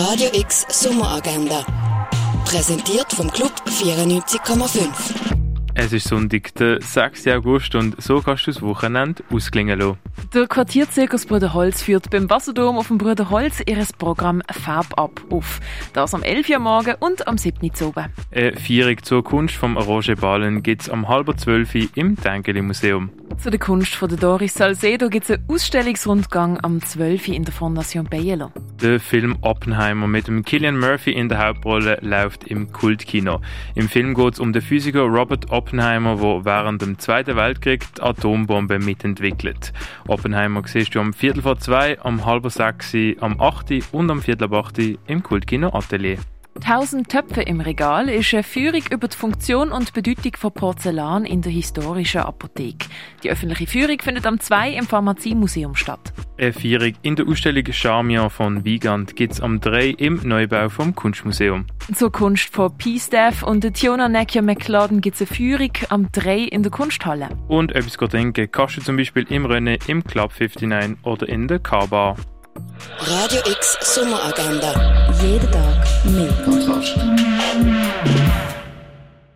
Radio X Sommeragenda. Präsentiert vom Club 94,5. Es ist Sonntag, der 6. August und so kannst du das Wochenende ausklingen lassen. Der Quartierzirkus Bruderholz führt beim Wasserdom auf dem Bruderholz ihr Programm Farb ab auf. Das am 11 Uhr morgen und am 7. Uhr oben. Eine Feierung zur Kunst vom Roger Ballen gibt es am halb 12 Uhr im Tengeli Museum. Zu der Kunst von der Doris Salcedo gibt es einen Ausstellungsrundgang am 12 Uhr in der Fondation Bielo. Der Film Oppenheimer mit dem Killian Murphy in der Hauptrolle läuft im Kultkino. Im Film geht es um den Physiker Robert Oppenheimer der während dem Zweiten Weltkrieg die Atombombe mitentwickelt. Oppenheimer siehst du am Viertel vor zwei, am halb sechs, am acht und am Viertel ab acht im Kultkino Atelier. Tausend Töpfe im Regal ist eine Führung über die Funktion und Bedeutung von Porzellan in der historischen Apotheke. Die öffentliche Führung findet am 2 im Pharmaziemuseum statt. Eine Führung in der Ausstellung Charmia von Wiegand gibt es am 3 im Neubau vom Kunstmuseum. Zur Kunst von P-Staff und Tiona Nekia McLauden gibt es eine Führung am 3 in der Kunsthalle. Und etwas trinken kannst du zum Beispiel im Rennen, im Club 59 oder in der K-Bar. Radio X Sommeragenda. Jeden Tag mehr. Kontrast.